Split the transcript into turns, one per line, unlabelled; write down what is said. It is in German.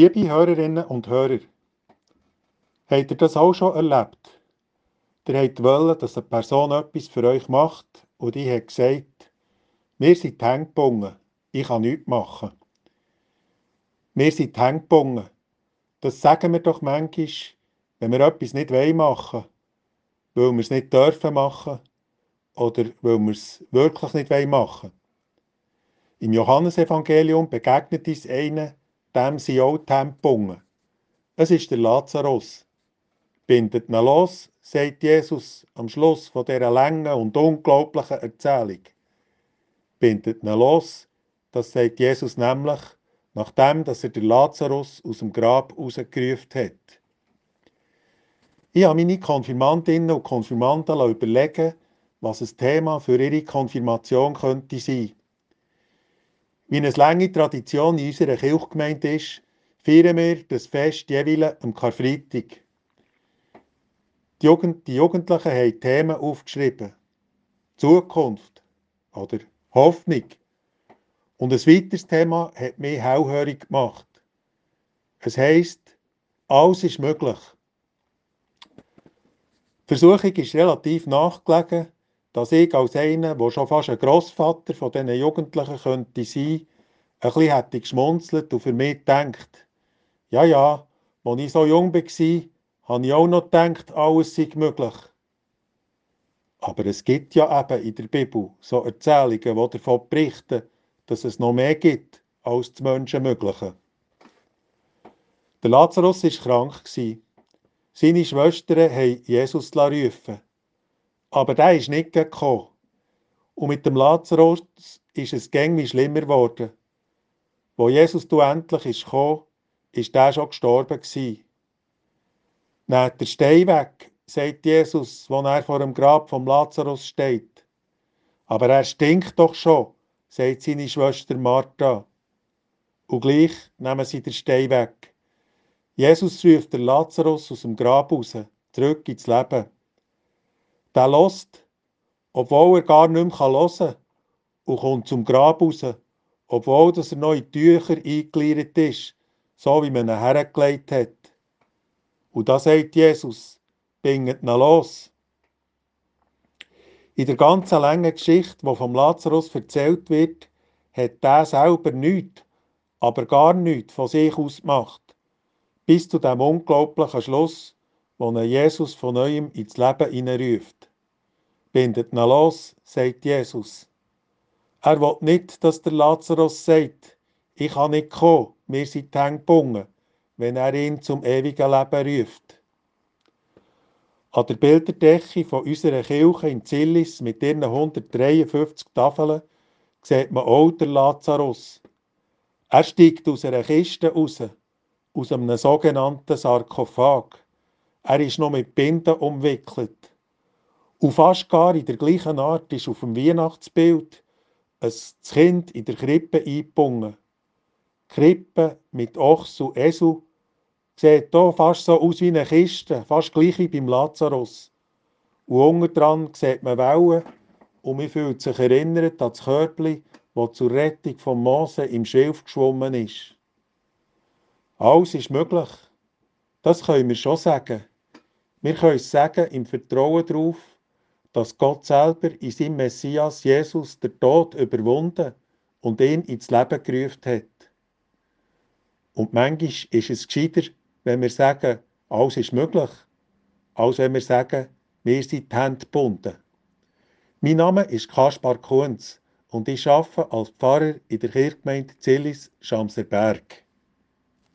Liebe Hörerinnen und Hörer, habt ihr das auch schon erlebt? Ihr habt wollen, dass eine Person etwas für euch macht und die hat gesagt, wir sind die ich kann nichts machen. Wir sind die Das sagen wir doch manchmal, wenn wir etwas nicht machen wollen, weil wir es nicht dürfen machen oder weil wir es wirklich nicht machen wollen. Im Johannesevangelium begegnet uns einer, dem sind auch Hände Es ist der Lazarus. Bindet ihn los, sagt Jesus am Schluss von dieser langen und unglaublichen Erzählung. Bindet ihn los, das sagt Jesus nämlich, nachdem dass er den Lazarus aus dem Grab rausgerufen hat. Ich habe meine Konfirmandinnen und Konfirmanden überlegen, was ein Thema für ihre Konfirmation könnte sein. Wie eine lange Tradition in unserer Kirchgemeinde ist, feiern wir das Fest jeweils am Karfreitag. Die, Jugend, die Jugendlichen haben Themen aufgeschrieben. Zukunft oder Hoffnung. Und ein weiteres Thema hat mich hellhörig gemacht. Es heisst, alles ist möglich. Die Versuchung ist relativ nachgelegen, dass ich als einer, der schon fast ein Grossvater von diesen Jugendlichen könnte sein, ein bisschen hätte geschmunzelt und für mich gedacht, ja, ja, als ich so jung war, habe ich auch noch gedacht, alles sei möglich. Aber es gibt ja eben in der Bibel so Erzählungen, die davon berichten, dass es noch mehr gibt als das Menschenmögliche. Der Lazarus war krank. Seine Schwestern haben Jesus rufen aber der ist nicht gekommen. Und mit dem Lazarus ist es gängig schlimmer geworden. Wo Jesus du endlich ist gekommen, ist der schon gestorben gewesen. Nehmt der Stein weg, sagt Jesus, wo er vor dem Grab vom Lazarus steht. Aber er stinkt doch schon, sagt seine Schwester Martha. Und gleich nehmen sie den Stein weg. Jesus ruft den Lazarus aus dem Grab raus, zurück ins Leben. Der lässt, obwohl er gar nicht mehr hören kann, und kommt zum Grab raus, obwohl dass er in Tücher eingegliedert ist, so wie man ihn hergelegt hat. Und da sagt Jesus, bringt ihn los. In der ganzen langen Geschichte, die vom Lazarus erzählt wird, hat der selber nichts, aber gar nichts von sich aus gemacht. Bis zu dem unglaublichen Schluss, wo Jesus von neuem ins Leben hineinruft. Bindet ihn los, sagt Jesus. Er will nicht, dass der Lazarus sagt, ich kann nicht kommen, wir sind gebunden, wenn er ihn zum ewigen Leben ruft. An der Bilderdecke von unserer Kirche in Zillis mit ihren 153 Tafeln sieht man auch den Lazarus. Er steigt aus einer Kiste raus, aus einem sogenannten Sarkophag. Er ist noch mit Binden umwickelt. Und fast gar in der gleichen Art ist auf dem Weihnachtsbild ein Kind in der Krippe eingebunden. Krippe mit Ochs und Esel sieht hier fast so aus wie eine Kiste, fast gleich wie beim Lazarus. Und unten dran sieht man Wellen und man fühlt sich erinnert an das Körbchen, das zur Rettung von Mose im Schilf geschwommen ist. Alles ist möglich. Das können wir schon sagen. Wir können es sagen im Vertrauen darauf, dass Gott selber in seinem Messias Jesus der Tod überwunden und ihn ins Leben gerufen hat. Und manchmal ist es gescheiter, wenn wir sagen, alles ist möglich, als wenn wir sagen, wir sind die Hände gebunden. Mein Name ist Kaspar Kunz und ich arbeite als Pfarrer in der Kirchgemeinde Zillis, Schamserberg.